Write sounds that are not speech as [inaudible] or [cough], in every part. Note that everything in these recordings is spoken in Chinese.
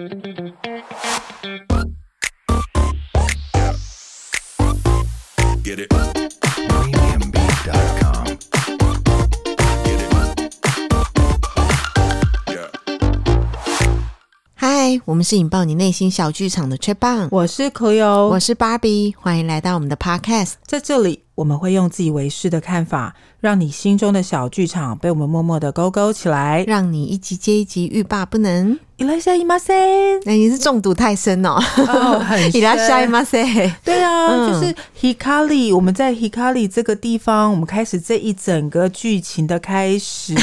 嗨 Hi, 我们是引爆你内心小剧场的 Trip 棒，我是可 l 我是 Barbie，欢迎来到我们的 Podcast，在这里。我们会用自以为是的看法，让你心中的小剧场被我们默默的勾勾起来，让你一集接一集欲罢不能。いらっしゃいませ。那、欸、你是中毒太深哦，哦很深いらっしゃいませ。对啊，嗯、就是 Hikari，我们在 Hikari 这个地方，我们开始这一整个剧情的开始。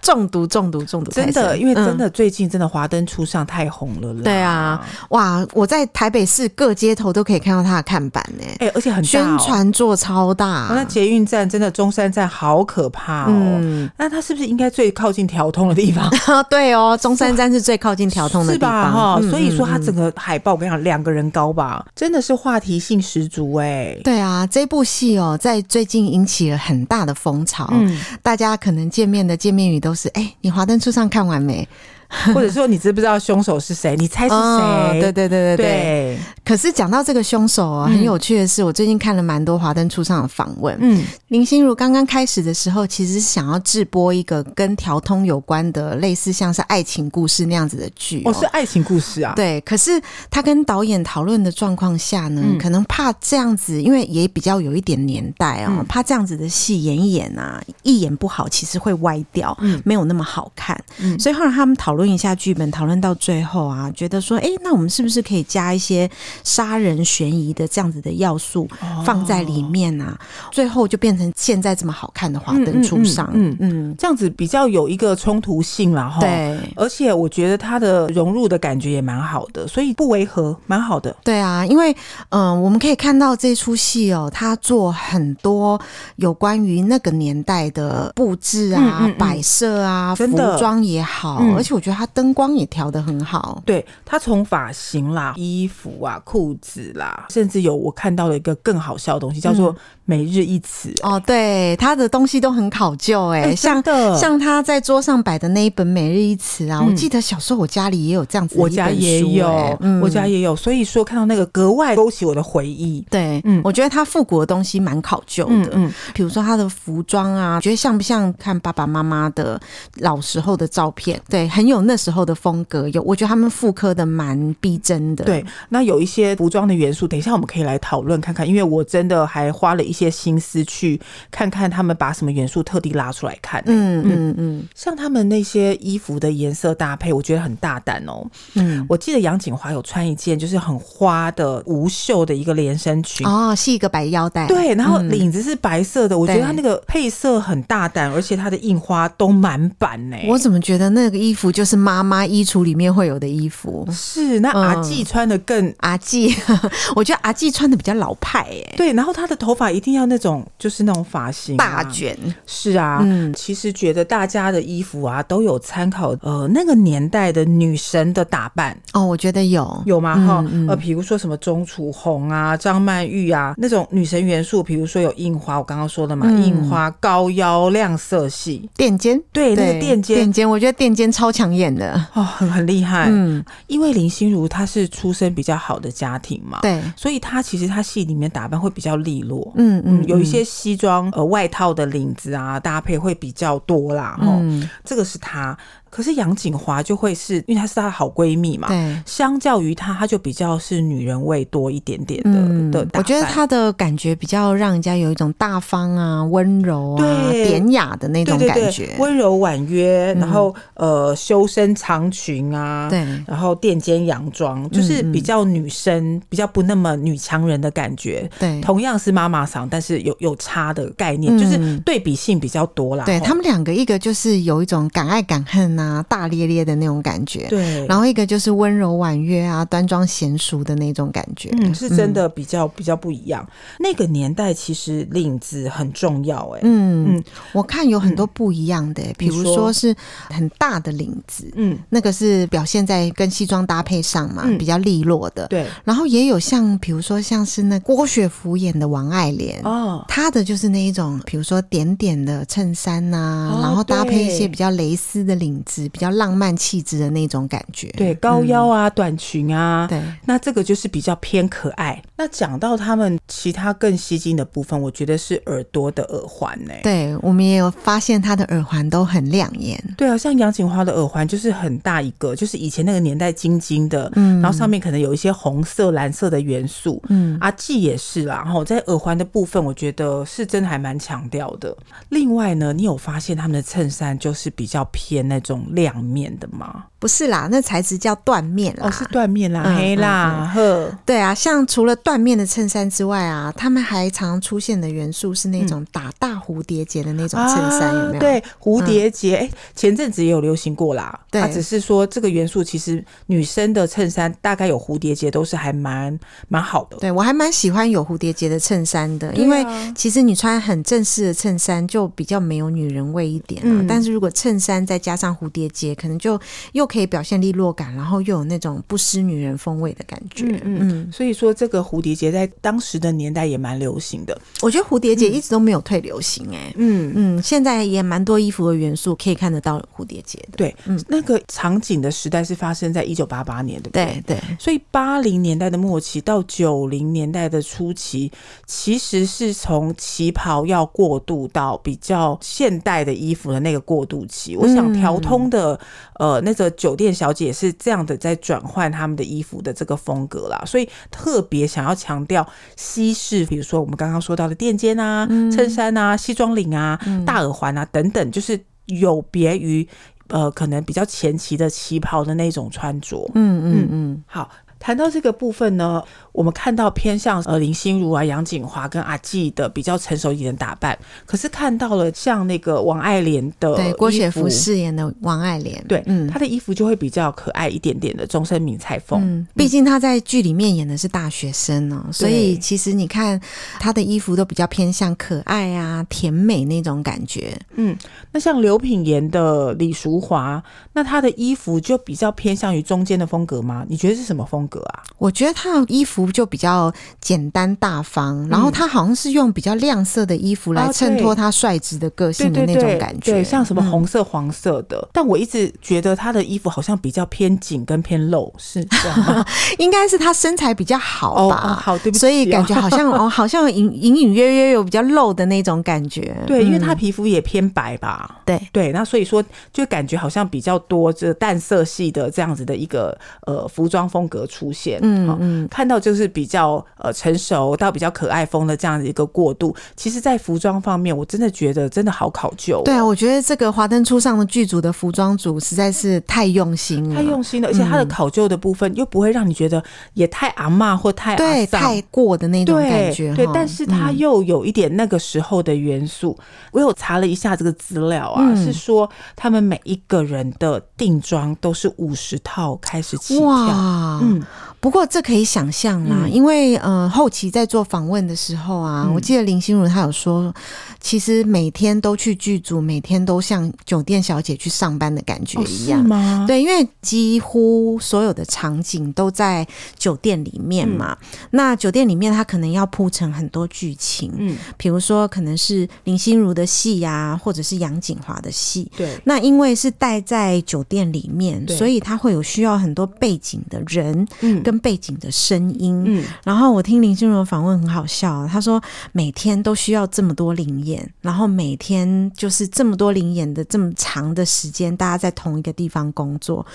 中毒，[laughs] 中毒，中毒，真的，因为真的最近真的华灯初上太红了啦。对啊，哇，我在台北市各街头都可以看到它的看板呢。哎、欸，而且很大、哦、宣传做 超大。那捷运站真的中山站好可怕哦。嗯、那它是不是应该最靠近调通的地方？[laughs] 对哦，中山站是最靠近调通的地方。是吧？哈、嗯，所以说它整个海报，我跟你讲，两个人高吧，真的是话题性十足哎、欸。对啊，这部戏哦，在最近引起了很大的风潮。嗯，大家可能见面的见面语都是：哎，你华灯初上看完没？[laughs] 或者说你知不知道凶手是谁？你猜是谁？哦？对对对对对。对可是讲到这个凶手啊，很有趣的是，我最近看了蛮多华灯初上的访问。嗯，林心如刚刚开始的时候，其实是想要制播一个跟调通有关的，类似像是爱情故事那样子的剧。哦，是爱情故事啊。对，可是他跟导演讨论的状况下呢，嗯、可能怕这样子，因为也比较有一点年代哦，嗯、怕这样子的戏演一演啊，一演不好，其实会歪掉，嗯、没有那么好看。嗯、所以后来他们讨论。问一下剧本，讨论到最后啊，觉得说，哎、欸，那我们是不是可以加一些杀人悬疑的这样子的要素放在里面啊？哦、最后就变成现在这么好看的华灯初上，嗯嗯，这样子比较有一个冲突性了哈。对，而且我觉得它的融入的感觉也蛮好的，所以不违和，蛮好的。对啊，因为嗯、呃，我们可以看到这出戏哦，它做很多有关于那个年代的布置啊、嗯嗯嗯、摆设啊、服装也好，嗯、而且我觉得。它灯光也调得很好，对，它从发型啦、衣服啊、裤子啦，甚至有我看到了一个更好笑的东西，叫做每日一词、欸嗯。哦，对，他的东西都很考究、欸，哎、欸，像像他在桌上摆的那一本每日一词啊，嗯、我记得小时候我家里也有这样子我家也有，嗯、我家也有，所以说看到那个格外勾起我的回忆。对，嗯，我觉得他复古的东西蛮考究的，嗯，嗯，比如说他的服装啊，觉得像不像看爸爸妈妈的老时候的照片？对，很有。那时候的风格有，我觉得他们复刻的蛮逼真的。对，那有一些服装的元素，等一下我们可以来讨论看看，因为我真的还花了一些心思去看看他们把什么元素特地拉出来看。嗯嗯嗯，像他们那些衣服的颜色搭配，我觉得很大胆哦。嗯，我记得杨景华有穿一件就是很花的无袖的一个连身裙哦，系一个白腰带，对，然后领子是白色的，嗯、我觉得它那个配色很大胆，而且它的印花都满版呢。我怎么觉得那个衣服就是。是妈妈衣橱里面会有的衣服，是那阿纪穿的更、嗯、阿纪，[laughs] 我觉得阿纪穿的比较老派哎、欸，对，然后他的头发一定要那种就是那种发型、啊、大卷，是啊，嗯，其实觉得大家的衣服啊都有参考呃那个年代的女神的打扮。哦，我觉得有。有吗？哈、呃，比如说什么钟楚红啊、张曼玉啊那种女神元素，比如说有印花，我刚刚说的嘛，嗯、印花、高腰、亮色系、垫肩，对，那个垫肩，垫肩，我觉得垫肩超演的哦，很很厉害。嗯，因为林心如她是出身比较好的家庭嘛，对，所以她其实她戏里面打扮会比较利落。嗯嗯，有一些西装呃外套的领子啊搭配会比较多啦。嗯，这个是她。可是杨景华就会是因为她是她的好闺蜜嘛，对，相较于她，她就比较是女人味多一点点的。嗯、的，我觉得她的感觉比较让人家有一种大方啊、温柔啊、对典雅的那种感觉，温柔婉约，然后、嗯、呃修身长裙啊，对，然后垫肩洋装，就是比较女生，嗯、比较不那么女强人的感觉。对，同样是妈妈桑，但是有有差的概念，嗯、就是对比性比较多啦。对他们两个，一个就是有一种敢爱敢恨啊。啊，大咧咧的那种感觉，对，然后一个就是温柔婉约啊，端庄娴熟的那种感觉，嗯，是真的比较、嗯、比较不一样。那个年代其实领子很重要、欸，哎，嗯嗯，我看有很多不一样的、欸嗯，比如说是很大的领子，嗯，那个是表现在跟西装搭配上嘛，嗯、比较利落的，对。然后也有像，比如说像是那郭雪芙演的王爱莲，哦，她的就是那一种，比如说点点的衬衫呐、啊哦，然后搭配一些比较蕾丝的领子。质、比较浪漫气质的那种感觉。对，高腰啊，嗯、短裙啊，对，那这个就是比较偏可爱。那讲到他们其他更吸睛的部分，我觉得是耳朵的耳环呢。对，我们也有发现他的耳环都很亮眼。对啊，像杨锦花的耳环就是很大一个，就是以前那个年代晶晶的，嗯，然后上面可能有一些红色、蓝色的元素，嗯，阿纪也是啦。然后在耳环的部分，我觉得是真的还蛮强调的。另外呢，你有发现他们的衬衫就是比较偏那种种亮面的吗？不是啦，那材质叫缎面啦，哦，是缎面啦，嗯、黑啦，呵、对啊，像除了缎面的衬衫之外啊，他们还常出现的元素是那种打大蝴蝶结的那种衬衫，有没有？对，蝴蝶结，哎、嗯，前阵子也有流行过啦。对，它只是说这个元素其实女生的衬衫大概有蝴蝶结都是还蛮蛮好的。对，我还蛮喜欢有蝴蝶结的衬衫的，因为其实你穿很正式的衬衫就比较没有女人味一点啊。嗯、但是如果衬衫再加上蝴蝶结，可能就又可以表现利落感，然后又有那种不失女人风味的感觉。嗯嗯，嗯，所以说这个蝴蝶结在当时的年代也蛮流行的。我觉得蝴蝶结一直都没有退流行、欸，哎，嗯嗯，现在也蛮多衣服的元素可以看得到蝴蝶结的。对，嗯，那个场景的时代是发生在一九八八年，对不对？对对。所以八零年代的末期到九零年代的初期，其实是从旗袍要过渡到比较现代的衣服的那个过渡期。嗯、我想调通的呃那个酒店小姐是这样的在转换他们的衣服的这个风格啦，所以特别想要强调西式，比如说我们刚刚说到的垫肩啊、衬衫啊、西装领啊、大耳环啊等等，就是有别于呃可能比较前期的旗袍的那种穿着。嗯嗯嗯，好。谈到这个部分呢，我们看到偏向呃林心如啊、杨锦华跟阿纪的比较成熟一点的打扮，可是看到了像那个王爱莲的对郭雪芙饰演的王爱莲，对，嗯，她的衣服就会比较可爱一点点的终身名菜风。嗯，毕竟她在剧里面演的是大学生呢、喔，所以其实你看她的衣服都比较偏向可爱啊、甜美那种感觉。嗯，那像刘品言的李淑华，那她的衣服就比较偏向于中间的风格吗？你觉得是什么风格？我觉得他的衣服就比较简单大方，嗯、然后他好像是用比较亮色的衣服来衬托他率直的个性的那种感觉，对，对，对，像什么红色、黄色的。嗯、但我一直觉得他的衣服好像比较偏紧跟偏露，是这样吗？[laughs] 应该是他身材比较好吧？哦哦、好，对不起、哦，所以感觉好像哦，[laughs] 好像隐隐隐约约有比较露的那种感觉。对，因为他皮肤也偏白吧？对对，那所以说就感觉好像比较多这淡色系的这样子的一个呃服装风格出。出现，嗯嗯，看到就是比较呃成熟到比较可爱风的这样的一个过渡。其实，在服装方面，我真的觉得真的好考究哦。对啊，我觉得这个华灯初上的剧组的服装组实在是太用心了，太用心了，而且它的考究的部分又不会让你觉得也太阿嬷或太对太过的那种感觉。对，对，但是它又有一点那个时候的元素。嗯，我有查了一下这个资料啊，嗯，是说他们每一个人的定妆都是五十套开始起跳。哇，嗯。不过这可以想象啦，嗯、因为呃后期在做访问的时候啊，嗯、我记得林心如她有说，其实每天都去剧组，每天都像酒店小姐去上班的感觉一样，哦、吗？对，因为几乎所有的场景都在酒店里面嘛。嗯、那酒店里面，它可能要铺成很多剧情，嗯，比如说可能是林心如的戏呀、啊，或者是杨景华的戏。对，那因为是待在酒店里面，所以他会有需要很多背景的人，嗯。跟背景的声音，嗯，然后我听林心如的访问很好笑，他说每天都需要这么多灵演，然后每天就是这么多灵演的这么长的时间，大家在同一个地方工作，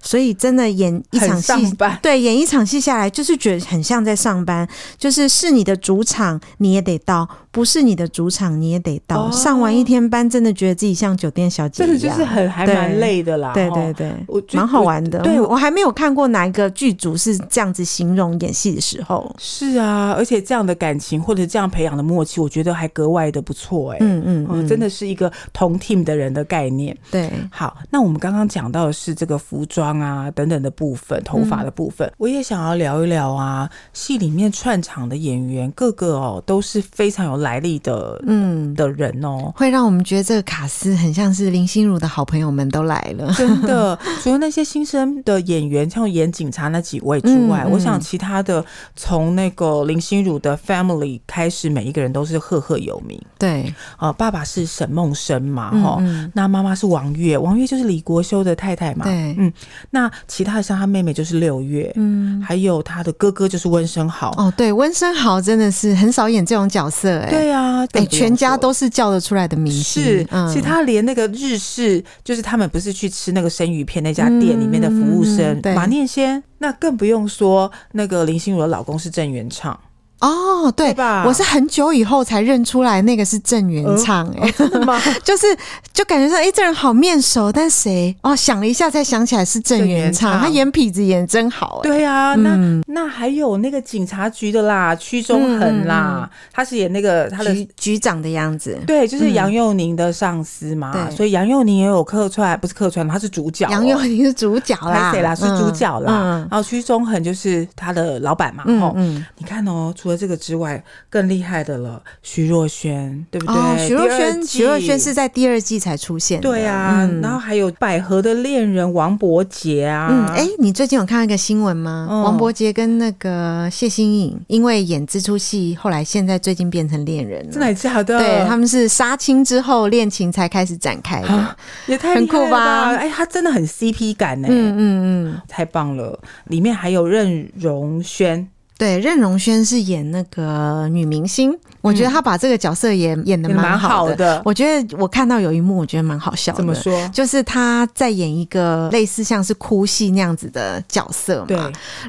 所以真的演一场戏，对，演一场戏下来，就是觉得很像在上班，就是是你的主场你也得到，不是你的主场你也得到，哦、上完一天班，真的觉得自己像酒店小姐一样，真的就是很还蛮累的啦，对对对，我蛮好玩的，对我还没有看过哪一个剧组是。这样子形容演戏的时候，是啊，而且这样的感情或者这样培养的默契，我觉得还格外的不错哎、欸嗯，嗯嗯，真的是一个同 team 的人的概念。对，好，那我们刚刚讲到的是这个服装啊等等的部分，头发的部分，嗯、我也想要聊一聊啊，戏里面串场的演员个个哦都是非常有来历的，嗯。的人哦，会让我们觉得这个卡斯很像是林心如的好朋友们都来了，真的。除了那些新生的演员，像演警察那几位。[laughs] 外，嗯嗯、我想其他的从那个林心如的 family 开始，每一个人都是赫赫有名。对，呃，爸爸是沈梦生嘛，哈、那妈妈是王月，王月就是李国修的太太嘛。对，嗯，那其他的像他妹妹就是六月，嗯，还有他的哥哥就是温生豪。哦，对，温生豪真的是很少演这种角色、欸，哎，对啊，哎，全家都是叫得出来的名字。是，嗯、其实他连那个日式，就是他们不是去吃那个生鱼片那家店里面的服务生、嗯、马念先，那更不用说那个林心如的老公是郑元畅。哦，对，对吧？我是很久以后才认出来那个是郑元畅，哎？[laughs] 就是就感觉说，哎、欸，这人好面熟，但谁？哦，想了一下才想起来是郑元畅，他演痞子演真好，对啊，嗯、那那还有那个警察局的啦，屈中恒啦、嗯，他是演那个他的局，局长的样子，对，就是杨佑宁的上司嘛，嗯、所以杨佑宁也有客串，不是客串，他是主角、喔，杨佑宁是主角啦，谁啦？是主角啦，嗯、然后屈中恒就是他的老板嘛，嗯嗯，你看哦、喔。除了这个之外，更厉害的了，徐若瑄，对不对？哦、徐若瑄，徐若瑄是在第二季才出现的。对啊、嗯，然后还有百合的恋人王伯杰啊。嗯，哎，你最近有看到一个新闻吗？嗯、王伯杰跟那个谢欣颖因为演这出戏，后来现在最近变成恋人了。真的假的？对，他们是杀青之后恋情才开始展开的，啊、也太很酷吧？哎，他真的很 CP 感呢。嗯嗯嗯，太棒了。里面还有任容萱。对，任容萱是演那个女明星，我觉得他把这个角色也演的蛮好的，我觉得我看到有一幕，我觉得蛮好笑的。怎么说？就是他在演一个类似像是哭戏那样子的角色嘛。对，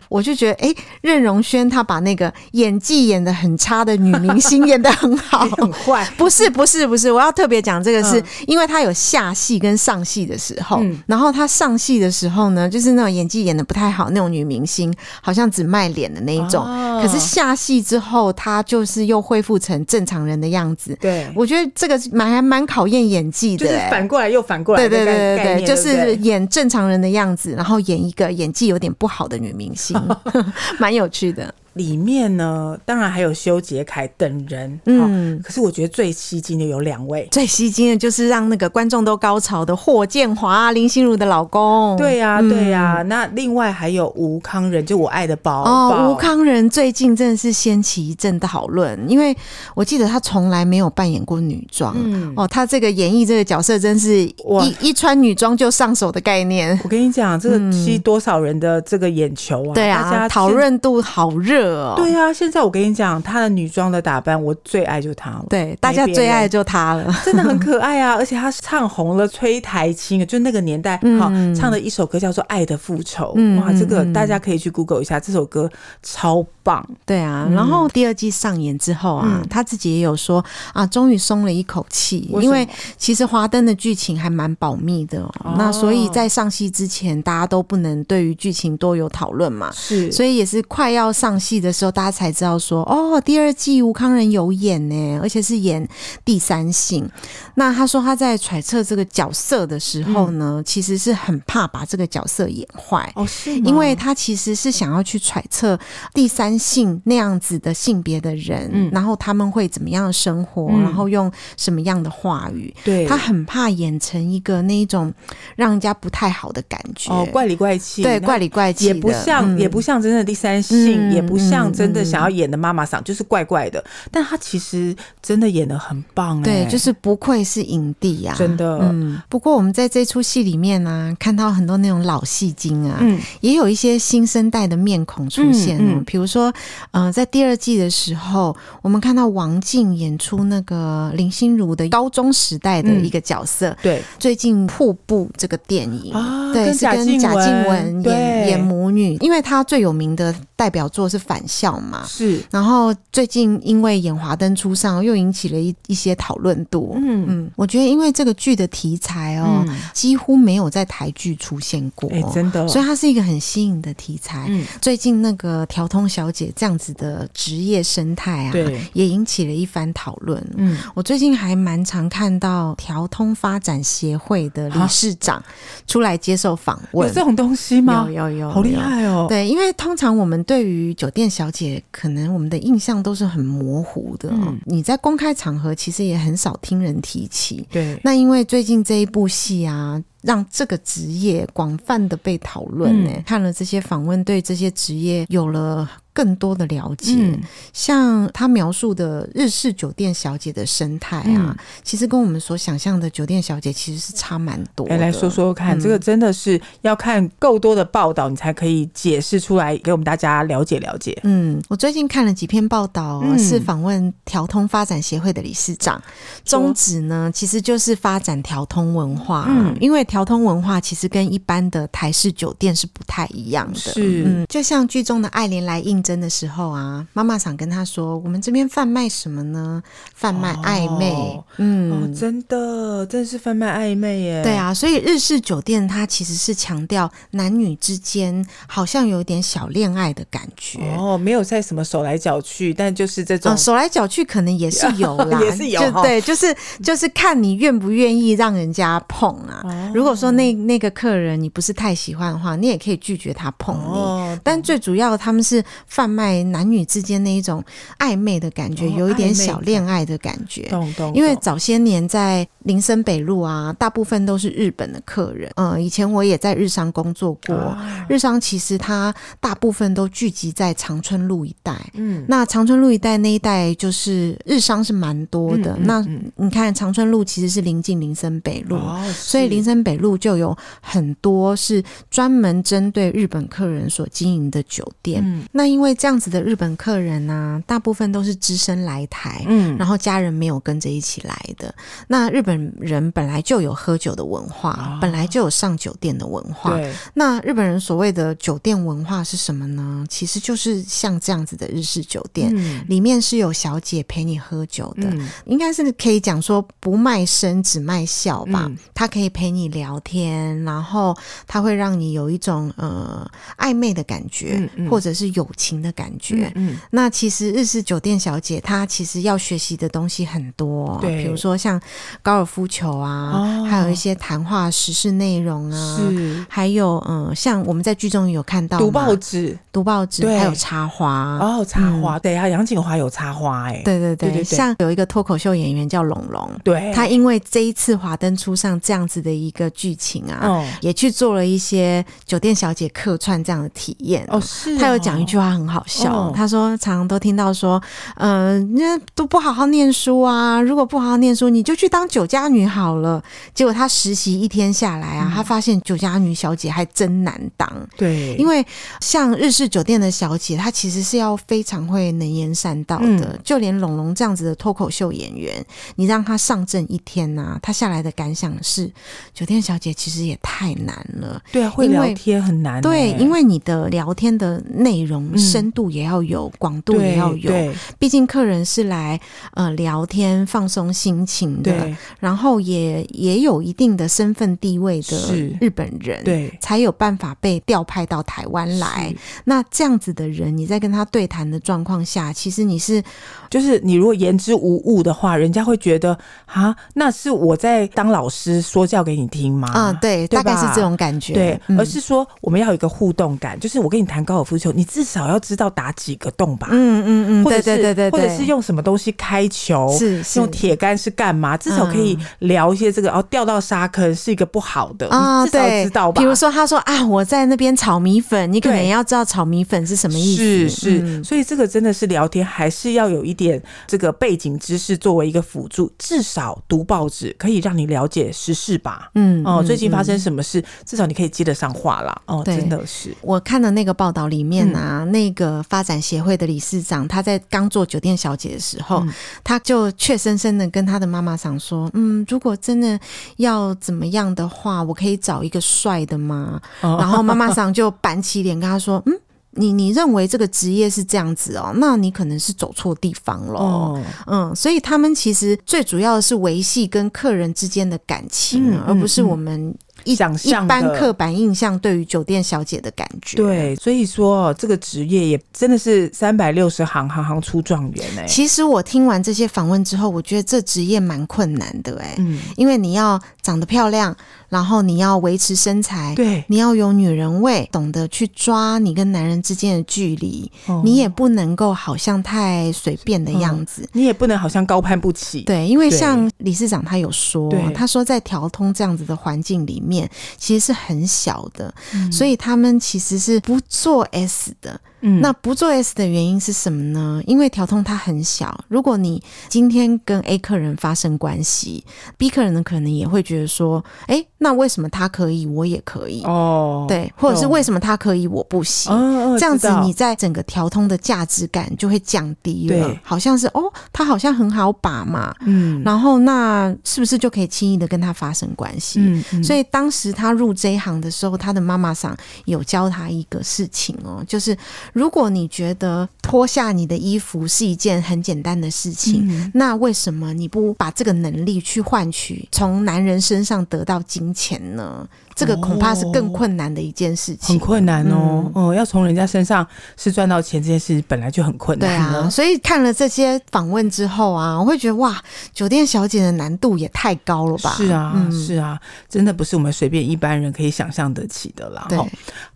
我就觉得，哎，任容萱她把那个演技演的很差的女明星演的很好，[laughs] 很坏。不是，不是，不是，我要特别讲这个是，嗯、因为她有下戏跟上戏的时候，嗯、然后她上戏的时候呢，就是那种演技演的不太好那种女明星，好像只卖脸的那一种。哦、可是下戏之后，她就是又恢复成正常人的样子。对，我觉得这个蛮还蛮考验演技的、欸，就是反过来又反过来。对对对对对，就是演正常人的样子，然后演一个演技有点不好的女明星，[laughs] 蛮有趣的。里面呢，当然还有修杰楷等人，嗯，可是我觉得最吸睛的有两位，最吸睛的就是让那个观众都高潮的霍建华，林心如的老公，对呀、啊，对呀、啊嗯。那另外还有吴康仁，就我爱的宝宝。哦，吴康仁最近真的是掀起一阵讨论，因为我记得他从来没有扮演过女装，嗯，哦，他这个演绎这个角色真是一一穿女装就上手的概念。我跟你讲，这个吸多少人的这个眼球啊？嗯、对啊，讨论度好热。对啊，现在我跟你讲，她的女装的打扮，我最爱就她了。对，大家最爱就她了，真的很可爱啊！而且她唱红了崔苔菁，就那个年代，好、嗯、唱的一首歌叫做《爱的复仇》。嗯，哇，这个大家可以去 Google 一下，这首歌超棒。对啊，然后第二季上演之后啊，她、嗯、自己也有说啊，终于松了一口气，因为其实华灯的剧情还蛮保密的、哦，那所以在上戏之前，大家都不能对于剧情多有讨论嘛。是，所以也是快要上戏的时候。大家才知道说哦，第二季吴康仁有演呢，而且是演第三性。那他说他在揣测这个角色的时候呢，嗯、其实是很怕把这个角色演坏。哦，是因为他其实是想要去揣测第三性那样子的性别的人、嗯，然后他们会怎么样生活、嗯，然后用什么样的话语。对，他很怕演成一个那一种让人家不太好的感觉。哦，怪里怪气，对，怪里怪气，也不像、嗯，也不像真的第三性，嗯、也不像。真的想要演的妈妈嗓就是怪怪的，但她其实真的演的很棒、欸，对，就是不愧是影帝啊，真的。嗯，不过我们在这出戏里面呢、啊，看到很多那种老戏精啊，嗯，也有一些新生代的面孔出现哦、嗯嗯。比如说，嗯、呃，在第二季的时候，我们看到王静演出那个林心如的高中时代的一个角色，嗯、对，最近瀑布这个电影，啊、对，是跟贾静雯演演母女，因为她最有名的代表作是《返校》。嘛是，然后最近因为演华灯初上，又引起了一一些讨论度。嗯嗯，我觉得因为这个剧的题材哦、嗯，几乎没有在台剧出现过，哎，真的，所以它是一个很新颖的题材。嗯，最近那个调通小姐这样子的职业生态啊，对，也引起了一番讨论。嗯，我最近还蛮常看到调通发展协会的理事长出来接受访问，有这种东西吗？有有有，好厉害哦。对，因为通常我们对于酒店小姐。可能我们的印象都是很模糊的，嗯，你在公开场合其实也很少听人提起。对，那因为最近这一部戏啊，让这个职业广泛的被讨论呢。嗯、看了这些访问，对这些职业有了。更多的了解，嗯、像他描述的日式酒店小姐的生态啊，嗯、其实跟我们所想象的酒店小姐其实是差蛮多的。来、说说看，嗯、这个真的是要看够多的报道，你才可以解释出来给我们大家了解了解。嗯，我最近看了几篇报道，嗯、是访问调通发展协会的理事长，宗旨呢其实就是发展调通文化。嗯，因为条通文化其实跟一般的台式酒店是不太一样的。是，嗯，就像剧中的爱莲来应征的时候啊，妈妈想跟她说：“我们这边贩卖什么呢？贩卖暧昧。哦”嗯、哦，真的，真的是贩卖暧昧耶。对啊，所以日式酒店它其实是强调男女之间好像有点小恋爱的感觉。哦，没有在什么手来脚去，但就是这种、哦、手来脚去可能也是 [laughs] 有啦，也是有。就对，就是就是看你愿不愿意让人家碰啊。哦、如果说那那个客人你不是太喜欢的话，你也可以拒绝他碰你。哦、但最主要他们是贩卖。男女之间那一种暧昧的感觉，哦、有一点小恋爱的感觉。懂懂。因为早些年在林森北路啊，大部分都是日本的客人。嗯，以前我也在日商工作过，啊、日商其实它大部分都聚集在长春路一带。嗯，那长春路一带那一带就是日商是蛮多的。嗯嗯嗯、那你看长春路其实是临近林森北路，哦、所以林森北路就有很多是专门针对日本客人所经营的酒店。嗯、那因为这样子。的日本客人呢、啊，大部分都是只身来台，嗯，然后家人没有跟着一起来的。那日本人本来就有喝酒的文化，哦、本来就有上酒店的文化。对，那日本人所谓的酒店文化是什么呢？其实就是像这样子的日式酒店，嗯、里面是有小姐陪你喝酒的，嗯、应该是可以讲说不卖身只卖笑吧。嗯、他可以陪你聊天，然后他会让你有一种呃暧昧的感觉，嗯嗯、或者是友情的感觉。觉，嗯，那其实日式酒店小姐她其实要学习的东西很多，对，比如说像高尔夫球啊，哦、还有一些谈话时事内容啊，是，还有嗯，像我们在剧中有看到读报纸，读报纸，对。还有插花。哦，插花，嗯、对啊，杨景华有插花，哎，对对对，对对对，像有一个脱口秀演员叫龙龙，对，他因为这一次华灯初上这样子的一个剧情啊，哦、也去做了一些酒店小姐客串这样的体验哦，是哦，他有讲一句话很好笑。哦他说：“常常都听到说，嗯、呃，那都不好好念书啊！如果不好好念书，你就去当酒家女好了。”结果他实习一天下来啊，嗯、他发现酒家女小姐还真难当。对，因为像日式酒店的小姐，她其实是要非常会能言善道的。嗯、就连龙龙这样子的脱口秀演员，你让他上阵一天呐、啊，他下来的感想是：酒店小姐其实也太难了。对啊，会聊天很难。对，因为你的聊天的内容深度也要有。有广度也要有，毕竟客人是来呃聊天放松心情的，然后也也有一定的身份地位的日本人，对，才有办法被调派到台湾来。那这样子的人，你在跟他对谈的状况下，其实你是就是你如果言之无物的话，人家会觉得啊，那是我在当老师说教给你听吗？啊、嗯，对，大概是这种感觉，对，嗯、而是说我们要有一个互动感，就是我跟你谈高尔夫球，你至少要知道打几个洞吧，嗯嗯嗯，对对对对，或者是用什么东西开球，是，是。用铁杆是干嘛？至少可以聊一些这个哦，掉到沙坑是一个不好的啊，至少知道吧？比如说他说啊，我在那边炒米粉，你可能也要知道炒米粉是什么意思。是是，所以这个真的是聊天，还是要有一点这个背景知识作为一个辅助，至少读报纸可以让你了解时事吧。嗯哦，最近发生什么事，至少你可以接得上话啦。哦，真的是，我看的那个报道里面啊，那个发展协会的理事长，他在刚做酒店小姐的时候，嗯、他就怯生生的跟他的妈妈想说：“嗯，如果真的要怎么样的话，我可以找一个帅的吗？”哦、然后妈妈 [laughs] 桑就板起脸跟他说：“嗯，你你认为这个职业是这样子哦？那你可能是走错地方了。哦、嗯，所以他们其实最主要的是维系跟客人之间的感情，嗯、而不是我们。”一想象一般刻板印象对于酒店小姐的感觉，对，所以说这个职业也真的是三百六十行，行行出状元哎。其实我听完这些访问之后，我觉得这职业蛮困难的哎，嗯，因为你要长得漂亮。然后你要维持身材，对，你要有女人味，懂得去抓你跟男人之间的距离，哦、你也不能够好像太随便的样子，你也不能好像高攀不起。对，因为像理事长他有说，他说在调通这样子的环境里面其实是很小的，嗯、所以他们其实是不做 S 的。嗯，那不做 S 的原因是什么呢？因为调通它很小，如果你今天跟 A 客人发生关系，B 客人呢可能也会觉得说，哎、欸，那为什么他可以，我也可以？哦，对，或者是为什么他可以，我不行？哦、这样子你在整个调通的价值感就会降低了，对，好像是哦，他好像很好把嘛，嗯，然后那是不是就可以轻易的跟他发生关系？嗯，嗯，所以当时他入这一行的时候，他的妈妈上有教他一个事情哦，就是。如果你觉得脱下你的衣服是一件很简单的事情，嗯、那为什么你不把这个能力去换取从男人身上得到金钱呢？这个恐怕是更困难的一件事情，很困难哦。嗯，要从人家身上是赚到钱这件事本来就很困难。对啊，所以看了这些访问之后啊，我会觉得哇，酒店小姐的难度也太高了吧？是啊，嗯、是啊，真的不是我们随便一般人可以想象得起的啦。对，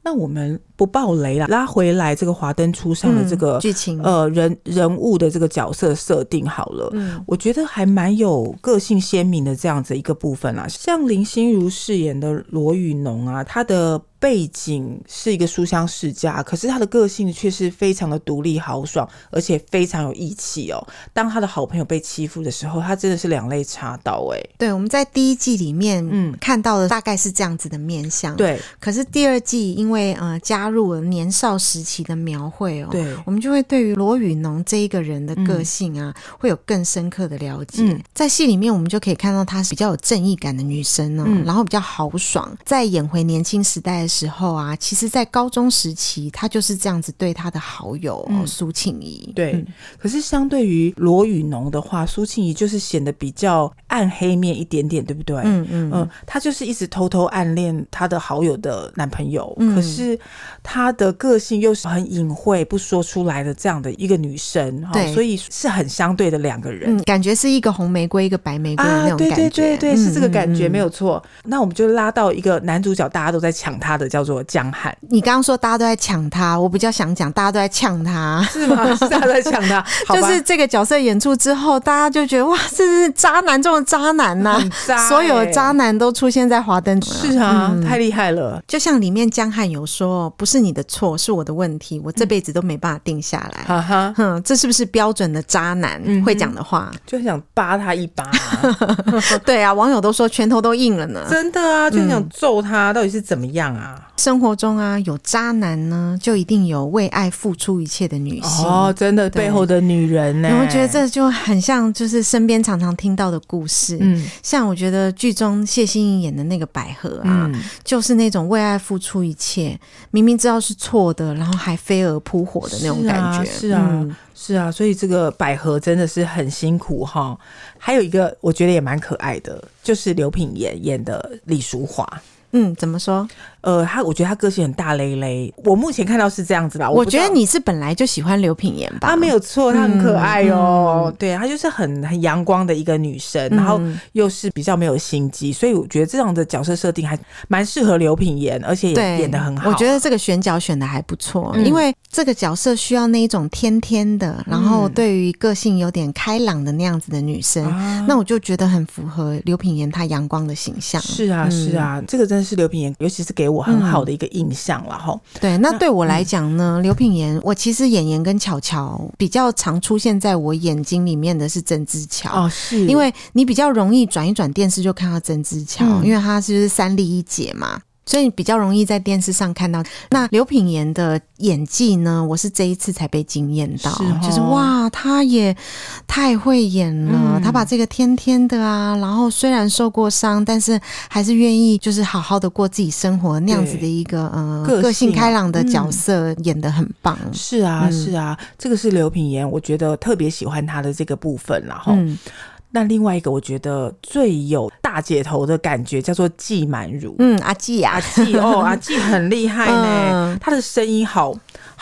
那我们不爆雷了，拉回来这个华灯初上的这个剧情，呃，人人物的这个角色设定好了。嗯，我觉得还蛮有个性鲜明的这样子一个部分啦，像林心如饰演的罗。雨农啊，它的。背景是一个书香世家，可是他的个性却是非常的独立豪爽，而且非常有义气哦。当他的好朋友被欺负的时候，他真的是两肋插刀哎。对，我们在第一季里面嗯看到的大概是这样子的面相。对，可是第二季因为呃加入了年少时期的描绘哦，对，我们就会对于罗宇农这一个人的个性啊，嗯、会有更深刻的了解。嗯、在戏里面，我们就可以看到她是比较有正义感的女生哦，嗯、然后比较豪爽，在演回年轻时代的时候啊，其实，在高中时期，他就是这样子对他的好友苏庆怡。对，嗯、可是相对于罗雨农的话，苏庆怡就是显得比较暗黑面一点点，对不对？嗯嗯。嗯，他就是一直偷偷暗恋他的好友的男朋友，嗯、可是他的个性又是很隐晦、不说出来的这样的一个女生，对，所以是很相对的两个人、嗯，感觉是一个红玫瑰，一个白玫瑰的那种感觉，啊、对对对对，是这个感觉、嗯、没有错。那我们就拉到一个男主角，大家都在抢他的，叫做。江汉，你刚刚说大家都在抢他，我比较想讲大家都在呛他，是吗？[laughs] 是大家都在抢他，[laughs] 就是这个角色演出之后，大家就觉得哇，这是渣男中的渣男呐、啊，[laughs] 渣欸、所有的渣男都出现在华灯，是啊，嗯、太厉害了。就像里面江汉有说，不是你的错，是我的问题，我这辈子都没办法定下来。哈哈、嗯，哼，这是不是标准的渣男会讲的话？就很想扒他一巴、啊。对啊，网友都说拳头都硬了呢。真的啊，就很想揍他，到底是怎么样啊？生活中啊，有渣男呢，就一定有为爱付出一切的女性哦，真的背后的女人呢？我觉得这就很像，就是身边常常听到的故事。嗯，像我觉得剧中谢欣颖演的那个百合啊，嗯、就是那种为爱付出一切，明明知道是错的，然后还飞蛾扑火的那种感觉。是啊，是啊，嗯、是啊，所以这个百合真的是很辛苦哈。还有一个我觉得也蛮可爱的，就是刘品言演的李淑华。嗯，怎么说？呃，他我觉得他个性很大咧咧。我目前看到是这样子啦。我，我觉得你是本来就喜欢刘品言吧？他没有错，他很可爱哦。对，他就是很很阳光的一个女生，嗯、然后又是比较没有心机，所以我觉得这样的角色设定还蛮适合刘品言，而且也演的很好。我觉得这个选角选的还不错，嗯、因为这个角色需要那一种天天的，然后对于个性有点开朗的那样子的女生，嗯、那我就觉得很符合刘品言她阳光的形象。是啊，是啊，嗯、这个真的是刘品言，尤其是给我很好的一个印象了哈。嗯、对，那对我来讲呢，刘、嗯、品言，我其实演员跟巧巧比较常出现在我眼睛里面的是曾之乔哦，是。因为你比较容易转一转电视就看到曾之乔，嗯、因为他是三立一姐嘛。所以比较容易在电视上看到。那刘品言的演技呢？我是这一次才被惊艳到，是哦、就是哇，他也太会演了。她、嗯、把这个天天的啊，然后虽然受过伤，但是还是愿意就是好好的过自己生活那样子的一个呃个性开朗的角色，演的很棒。是啊，是啊，这个是刘品言，我觉得特别喜欢他的这个部分，然后。嗯那另外一个我觉得最有大姐头的感觉叫做季满如，嗯，阿季啊，阿季哦，阿季很厉害呢，[laughs] 嗯、他的声音好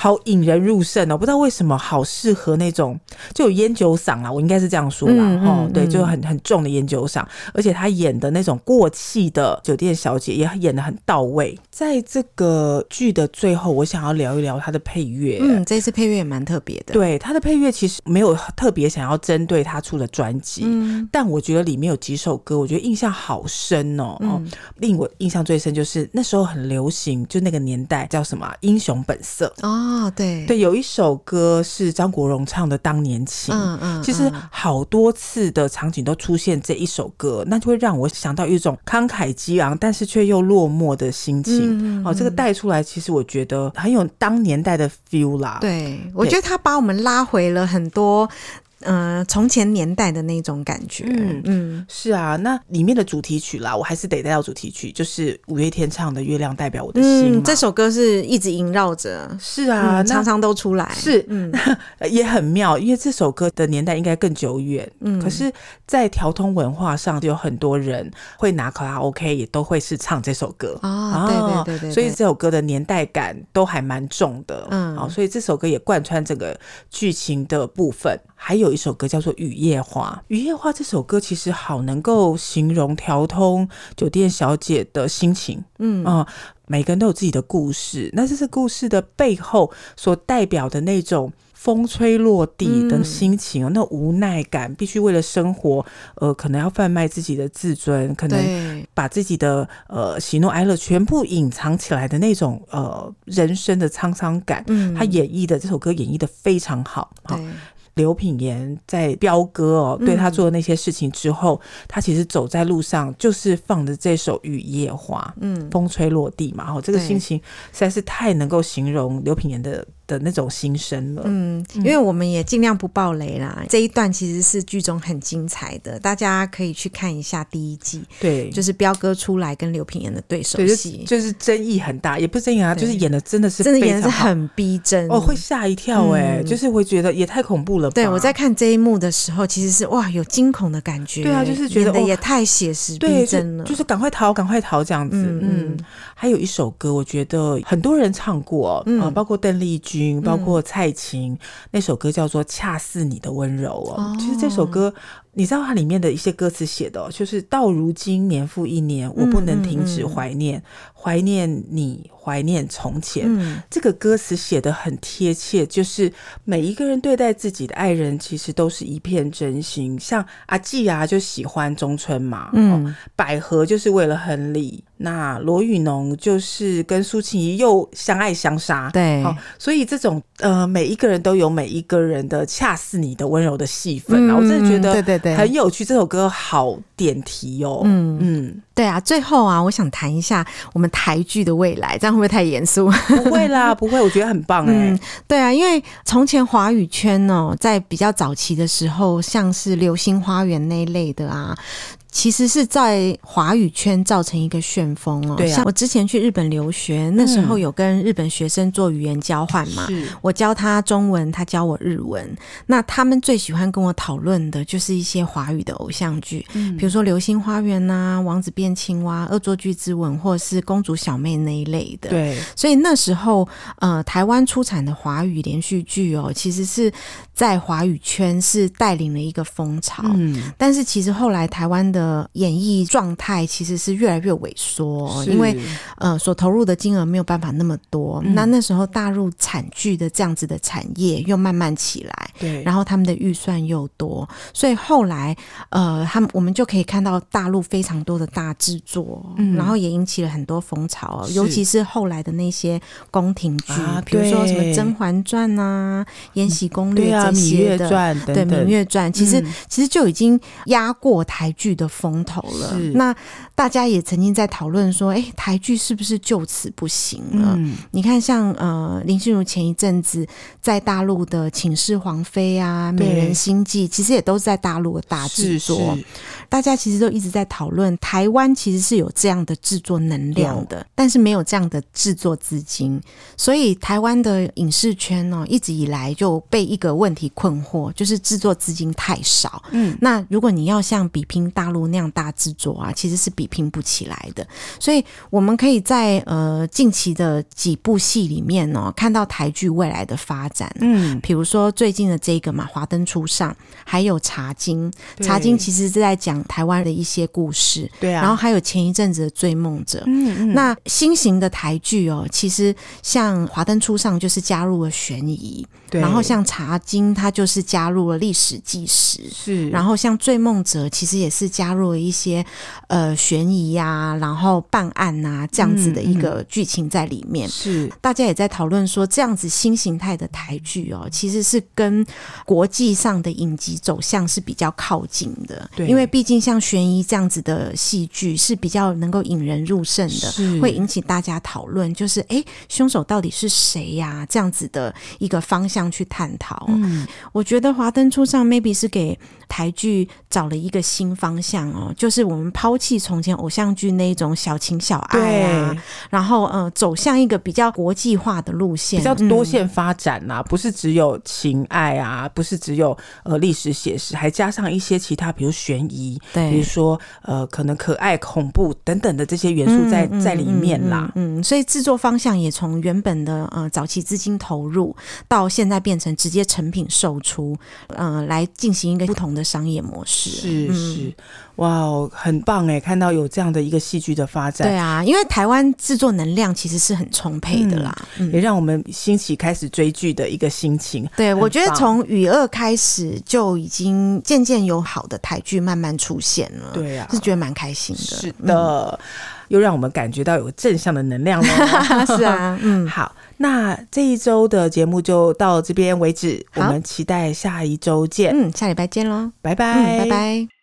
好引人入胜哦，不知道为什么好适合那种就有烟酒嗓啊，我应该是这样说啦，嗯嗯嗯对，就很很重的烟酒嗓，而且他演的那种过气的酒店小姐也演的很到位。在这个剧的最后，我想要聊一聊他的配乐，嗯，这次配乐也蛮特别的，对，他的配乐其实没有特别想要针对他出的专辑，嗯，但我觉得里面有几首歌，我觉得印象好深哦，嗯、哦，令我印象最深就是那时候很流行，就那个年代叫什么《英雄本色》哦，对对，有一首歌是张国荣唱的《当年情》，嗯嗯，其实好多次的场景都出现这一首歌，那就会让我想到一种慷慨激昂，但是却又落寞的心情。哦，这个带出来，其实我觉得很有当年代的 feel 啦。对，对我觉得他把我们拉回了很多。嗯、呃，从前年代的那种感觉，嗯。嗯，是啊，那里面的主题曲啦，我还是得带到主题曲，就是五月天唱的《月亮代表我的心》嗯。这首歌是一直萦绕着，是啊，嗯、常常都出来，是，嗯，[laughs] 也很妙，因为这首歌的年代应该更久远，嗯，可是，在调通文化上，就有很多人会拿卡拉 OK，也都会是唱这首歌。啊，对对对对，对，所以这首歌的年代感都还蛮重的，嗯，好，所以这首歌也贯穿整个剧情的部分。还有一首歌叫做《雨夜花》，《雨夜花》这首歌其实好能够形容调通酒店小姐的心情，嗯。啊、呃，每个人都有自己的故事，那这是故事的背后所代表的那种风吹落地的心情，嗯、那无奈感，必须为了生活，呃，可能要贩卖自己的自尊，可能把自己的呃喜怒哀乐全部隐藏起来的那种呃人生的沧桑感，嗯，他演绎的这首歌演绎的非常好，好。刘品言在彪哥哦，对他做的那些事情之后，嗯、他其实走在路上就是放着这首《雨夜花》，嗯，风吹落地嘛，哦，这个心情实在是太能够形容刘品言的。的那种心声了，嗯，因为我们也尽量不爆雷啦。嗯、这一段其实是剧中很精彩的，大家可以去看一下第一季。对，就是彪哥出来跟刘品言的对手戏，就是争议很大，也不是争议啊，就是演的真的是真的演的是很逼真。哦，会吓一跳哎、欸，嗯、就是会觉得也太恐怖了吧。对，我在看这一幕的时候，其实是哇，有惊恐的感觉。对啊，就是觉得也太写实逼真了，就，就是赶快逃，赶快逃这样子。嗯，嗯，还有一首歌，我觉得很多人唱过啊、嗯呃，包括邓丽君。包括蔡琴、嗯、那首歌叫做《恰似你的温柔》哦，哦其实这首歌。你知道它里面的一些歌词写的，就是到如今年复一年，我不能停止怀念，怀、嗯嗯嗯、念你，怀念从前。嗯、这个歌词写的很贴切，就是每一个人对待自己的爱人，其实都是一片真心。像阿季啊，就喜欢中村嘛，嗯、哦，百合就是为了亨利，那罗宇农就是跟苏庆怡又相爱相杀，对，好、哦，所以这种呃，每一个人都有每一个人的恰似你的温柔的戏份啊，嗯、我真的觉得，对对。对，很有趣，这首歌好点题哦。嗯嗯，对啊。最后啊，我想谈一下我们台剧的未来，这样会不会太严肃？不会啦，[laughs] 不会，我觉得很棒哎、欸嗯。对啊，因为从前华语圈哦，在比较早期的时候，像是《流星花园》那一类的啊。其实是在华语圈造成一个旋风哦。对啊，像我之前去日本留学，那时候有跟日本学生做语言交换嘛。是。我教他中文，他教我日文。那他们最喜欢跟我讨论的就是一些华语的偶像剧，嗯，比如说《流星花园》呐，《王子变青蛙》、《恶作剧之吻》或者是《公主小妹》那一类的。对。所以那时候，呃，台湾出产的华语连续剧哦，其实是在华语圈是带领了一个风潮。嗯。但是其实后来台湾的的演艺状态其实是越来越萎缩，因为呃所投入的金额没有办法那么多。嗯、那那时候大陆产剧的这样子的产业又慢慢起来，对，然后他们的预算又多，所以后来呃他们我们就可以看到大陆非常多的大制作，嗯、然后也引起了很多风潮，尤其是后来的那些宫廷剧，啊、比如说什么《甄嬛传》啊，《延禧攻略》这些的，对《芈月传》其实、嗯、其实就已经压过台剧的风头了，是。那大家也曾经在讨论说，哎，台剧是不是就此不行了？嗯、你看像，像呃林心如前一阵子在大陆的《寝室皇妃》啊，《美人心计》，其实也都是在大陆的大制作。大家其实都一直在讨论，台湾其实是有这样的制作能量的，但是没有这样的制作资金，所以台湾的影视圈呢、哦，一直以来就被一个问题困惑，就是制作资金太少。嗯，那如果你要像比拼大陆那样大制作啊，其实是比拼不起来的。所以我们可以在呃近期的几部戏里面呢、哦，看到台剧未来的发展。嗯，比如说最近的这个嘛，《华灯初上》，还有《茶经》。茶经其实是在讲台湾的一些故事。对啊。然后还有前一阵子的《追梦者》。嗯嗯。那新型的台剧哦，其实像《华灯初上》就是加入了悬疑。对。然后像《茶经》，它就是加入了历史纪实。是。然后像《追梦者》，其实也是加入了一些呃悬疑呀，然后办案呐、啊、这样子的一个剧情在里面。是。大家也在讨论说，这样子新形态的台剧哦，其实是跟国际上的影集走向是比较靠近的。对。因为毕竟像悬疑这样子的戏剧是比较能够引人入胜的，是会引起大家讨论，就是哎，凶手到底是谁呀、啊？这样子的一个方向去探讨。嗯，我觉得《华灯初上》maybe 是给台剧找了一个新方向哦，就是我们抛弃从前偶像剧那一种小情小爱啊，然后呃，走向一个比较国际化的路线，比较多线发展呐、啊嗯，不是只有情爱啊，不是只有呃历史写实，还加上一些其他，比如悬疑，对，比如说呃，可能可爱、恐怖等等的这些元素在、嗯、在里面啦。嗯，嗯所以制作方向也从原本的呃早期资金投入，到现在变成直接成品售出，呃，来进行一个不同的。商业模式是是哇，很棒哎！看到有这样的一个戏剧的发展，对啊，因为台湾制作能量其实是很充沛的啦，嗯、也让我们兴起开始追剧的一个心情。对，我觉得从《雨二》开始就已经渐渐有好的台剧慢慢出现了，对啊，是觉得蛮开心的。是的，嗯、又让我们感觉到有正向的能量了。[laughs] 是啊，[laughs] 嗯，好。那这一周的节目就到这边为止，我们期待下一周见。嗯，下礼拜见喽，拜拜，嗯，拜拜。